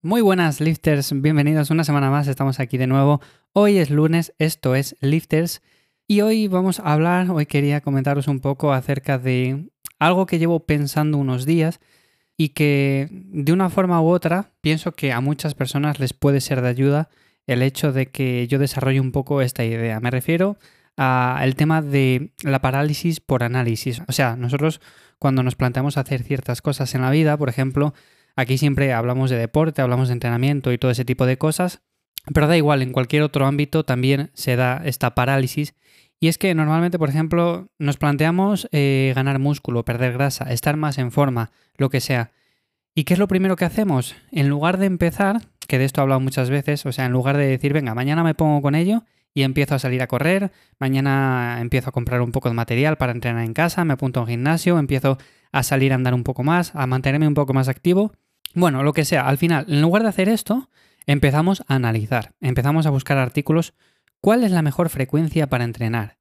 Muy buenas lifters, bienvenidos una semana más, estamos aquí de nuevo. Hoy es lunes, esto es Lifters y hoy vamos a hablar, hoy quería comentaros un poco acerca de algo que llevo pensando unos días y que de una forma u otra pienso que a muchas personas les puede ser de ayuda el hecho de que yo desarrolle un poco esta idea. Me refiero al tema de la parálisis por análisis. O sea, nosotros cuando nos planteamos hacer ciertas cosas en la vida, por ejemplo, Aquí siempre hablamos de deporte, hablamos de entrenamiento y todo ese tipo de cosas, pero da igual, en cualquier otro ámbito también se da esta parálisis. Y es que normalmente, por ejemplo, nos planteamos eh, ganar músculo, perder grasa, estar más en forma, lo que sea. ¿Y qué es lo primero que hacemos? En lugar de empezar, que de esto he hablado muchas veces, o sea, en lugar de decir, venga, mañana me pongo con ello y empiezo a salir a correr, mañana empiezo a comprar un poco de material para entrenar en casa, me apunto a un gimnasio, empiezo a salir a andar un poco más, a mantenerme un poco más activo, bueno, lo que sea, al final, en lugar de hacer esto, empezamos a analizar, empezamos a buscar artículos, ¿cuál es la mejor frecuencia para entrenar?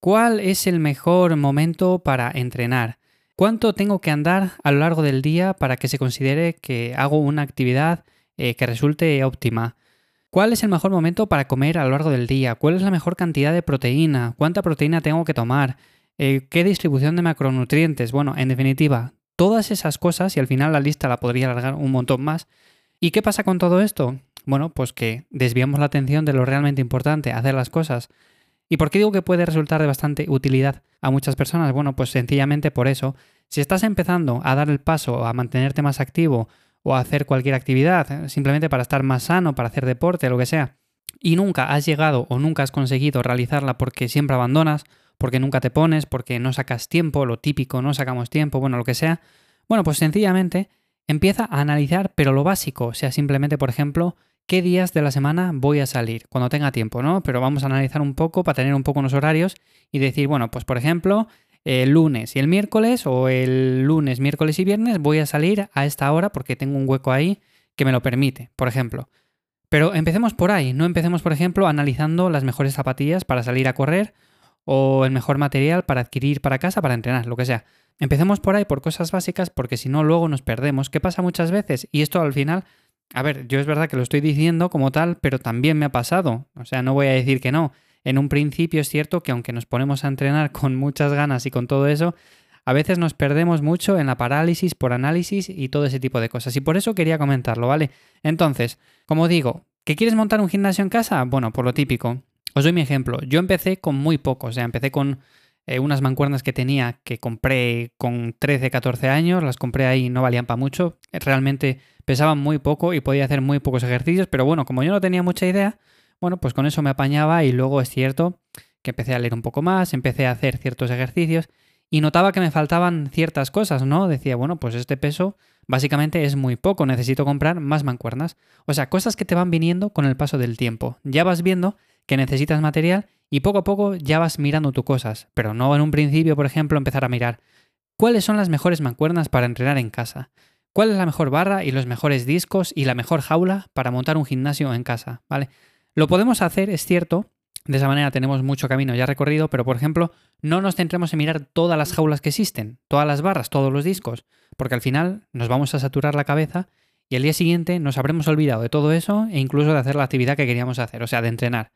¿Cuál es el mejor momento para entrenar? ¿Cuánto tengo que andar a lo largo del día para que se considere que hago una actividad eh, que resulte óptima? ¿Cuál es el mejor momento para comer a lo largo del día? ¿Cuál es la mejor cantidad de proteína? ¿Cuánta proteína tengo que tomar? Eh, ¿Qué distribución de macronutrientes? Bueno, en definitiva, Todas esas cosas, y al final la lista la podría alargar un montón más. ¿Y qué pasa con todo esto? Bueno, pues que desviamos la atención de lo realmente importante, hacer las cosas. ¿Y por qué digo que puede resultar de bastante utilidad a muchas personas? Bueno, pues sencillamente por eso. Si estás empezando a dar el paso a mantenerte más activo o a hacer cualquier actividad, simplemente para estar más sano, para hacer deporte, lo que sea, y nunca has llegado o nunca has conseguido realizarla porque siempre abandonas, porque nunca te pones, porque no sacas tiempo, lo típico, no sacamos tiempo, bueno, lo que sea. Bueno, pues sencillamente empieza a analizar, pero lo básico, o sea, simplemente, por ejemplo, qué días de la semana voy a salir, cuando tenga tiempo, ¿no? Pero vamos a analizar un poco para tener un poco unos horarios y decir, bueno, pues por ejemplo, el lunes y el miércoles o el lunes, miércoles y viernes voy a salir a esta hora porque tengo un hueco ahí que me lo permite, por ejemplo. Pero empecemos por ahí, no empecemos, por ejemplo, analizando las mejores zapatillas para salir a correr o el mejor material para adquirir para casa, para entrenar, lo que sea. Empecemos por ahí por cosas básicas porque si no luego nos perdemos. ¿Qué pasa muchas veces? Y esto al final, a ver, yo es verdad que lo estoy diciendo como tal, pero también me ha pasado. O sea, no voy a decir que no. En un principio es cierto que aunque nos ponemos a entrenar con muchas ganas y con todo eso, a veces nos perdemos mucho en la parálisis por análisis y todo ese tipo de cosas. Y por eso quería comentarlo, ¿vale? Entonces, como digo, ¿que quieres montar un gimnasio en casa? Bueno, por lo típico. Os doy mi ejemplo. Yo empecé con muy poco, o sea, empecé con eh, unas mancuernas que tenía que compré con 13, 14 años, las compré ahí, no valían para mucho, realmente pesaban muy poco y podía hacer muy pocos ejercicios, pero bueno, como yo no tenía mucha idea, bueno, pues con eso me apañaba y luego es cierto que empecé a leer un poco más, empecé a hacer ciertos ejercicios y notaba que me faltaban ciertas cosas, ¿no? Decía, bueno, pues este peso básicamente es muy poco, necesito comprar más mancuernas. O sea, cosas que te van viniendo con el paso del tiempo. Ya vas viendo que necesitas material y poco a poco ya vas mirando tus cosas, pero no en un principio, por ejemplo, empezar a mirar cuáles son las mejores mancuernas para entrenar en casa, cuál es la mejor barra y los mejores discos y la mejor jaula para montar un gimnasio en casa, ¿vale? Lo podemos hacer, es cierto, de esa manera tenemos mucho camino ya recorrido, pero por ejemplo, no nos centremos en mirar todas las jaulas que existen, todas las barras, todos los discos, porque al final nos vamos a saturar la cabeza y el día siguiente nos habremos olvidado de todo eso e incluso de hacer la actividad que queríamos hacer, o sea, de entrenar.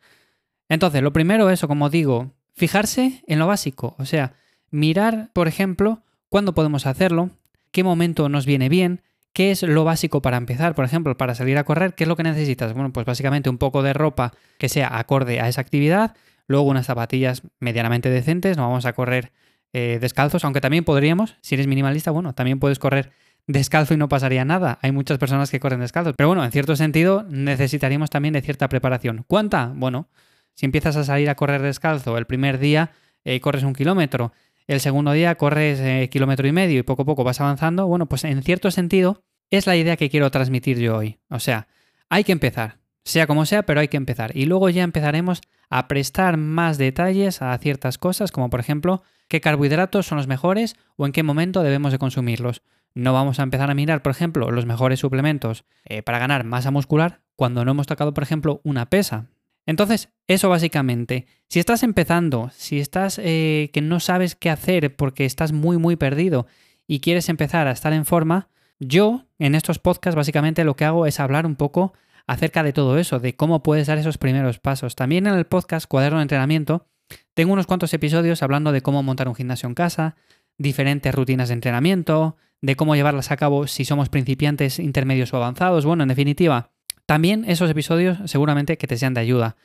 Entonces, lo primero es, como digo, fijarse en lo básico, o sea, mirar, por ejemplo, cuándo podemos hacerlo, qué momento nos viene bien, qué es lo básico para empezar, por ejemplo, para salir a correr, qué es lo que necesitas. Bueno, pues básicamente un poco de ropa que sea acorde a esa actividad, luego unas zapatillas medianamente decentes, no vamos a correr eh, descalzos, aunque también podríamos, si eres minimalista, bueno, también puedes correr descalzo y no pasaría nada. Hay muchas personas que corren descalzos, pero bueno, en cierto sentido necesitaríamos también de cierta preparación. ¿Cuánta? Bueno, si empiezas a salir a correr descalzo, el primer día eh, corres un kilómetro, el segundo día corres eh, kilómetro y medio y poco a poco vas avanzando, bueno, pues en cierto sentido es la idea que quiero transmitir yo hoy. O sea, hay que empezar, sea como sea, pero hay que empezar. Y luego ya empezaremos a prestar más detalles a ciertas cosas, como por ejemplo, qué carbohidratos son los mejores o en qué momento debemos de consumirlos. No vamos a empezar a mirar, por ejemplo, los mejores suplementos eh, para ganar masa muscular cuando no hemos tocado, por ejemplo, una pesa. Entonces, eso básicamente. Si estás empezando, si estás eh, que no sabes qué hacer porque estás muy, muy perdido y quieres empezar a estar en forma, Yo, en estos podcasts, básicamente lo que hago es hablar un poco acerca de todo eso, de cómo puedes dar esos primeros pasos. También en el podcast Cuaderno de Entrenamiento tengo unos cuantos episodios hablando de cómo montar un gimnasio en casa, diferentes rutinas de entrenamiento, de cómo llevarlas a cabo si somos principiantes, intermedios o avanzados. Bueno, en definitiva, también esos episodios seguramente que te sean de ayuda.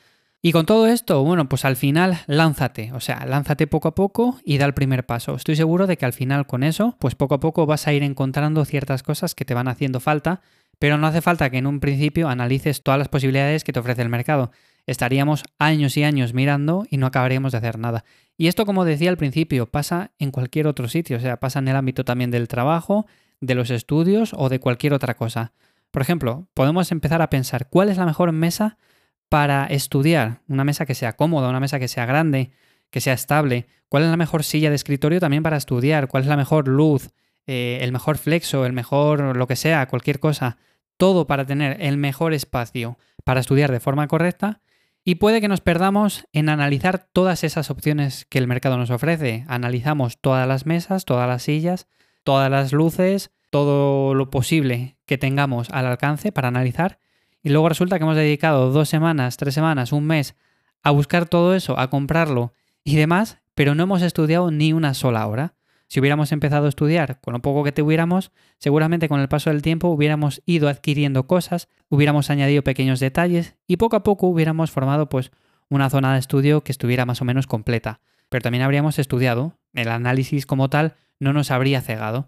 Y con todo esto, bueno, pues al final lánzate, o sea, lánzate poco a poco y da el primer paso. Estoy seguro de que al final con eso, pues poco a poco vas a ir encontrando ciertas cosas que te van haciendo falta, pero no hace falta que en un principio analices todas las posibilidades que te ofrece el mercado. Estaríamos años y años mirando y no acabaríamos de hacer nada. Y esto, como decía al principio, pasa en cualquier otro sitio, o sea, pasa en el ámbito también del trabajo, de los estudios o de cualquier otra cosa. Por ejemplo, podemos empezar a pensar cuál es la mejor mesa para estudiar, una mesa que sea cómoda, una mesa que sea grande, que sea estable, cuál es la mejor silla de escritorio también para estudiar, cuál es la mejor luz, eh, el mejor flexo, el mejor lo que sea, cualquier cosa, todo para tener el mejor espacio para estudiar de forma correcta. Y puede que nos perdamos en analizar todas esas opciones que el mercado nos ofrece. Analizamos todas las mesas, todas las sillas, todas las luces, todo lo posible que tengamos al alcance para analizar y luego resulta que hemos dedicado dos semanas, tres semanas, un mes a buscar todo eso, a comprarlo y demás, pero no hemos estudiado ni una sola hora. Si hubiéramos empezado a estudiar con lo poco que tuviéramos, seguramente con el paso del tiempo hubiéramos ido adquiriendo cosas, hubiéramos añadido pequeños detalles y poco a poco hubiéramos formado pues una zona de estudio que estuviera más o menos completa. Pero también habríamos estudiado, el análisis como tal no nos habría cegado.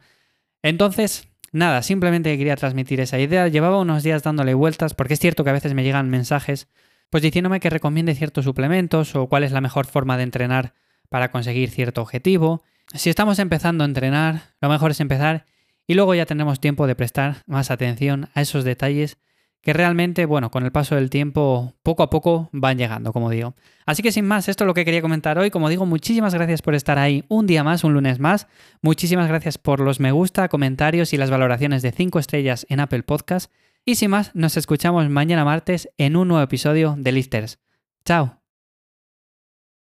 Entonces, Nada, simplemente quería transmitir esa idea. Llevaba unos días dándole vueltas, porque es cierto que a veces me llegan mensajes, pues diciéndome que recomiende ciertos suplementos o cuál es la mejor forma de entrenar para conseguir cierto objetivo. Si estamos empezando a entrenar, lo mejor es empezar y luego ya tendremos tiempo de prestar más atención a esos detalles que realmente, bueno, con el paso del tiempo, poco a poco van llegando, como digo. Así que sin más, esto es lo que quería comentar hoy. Como digo, muchísimas gracias por estar ahí un día más, un lunes más. Muchísimas gracias por los me gusta, comentarios y las valoraciones de 5 estrellas en Apple Podcast. Y sin más, nos escuchamos mañana martes en un nuevo episodio de Lifters. Chao.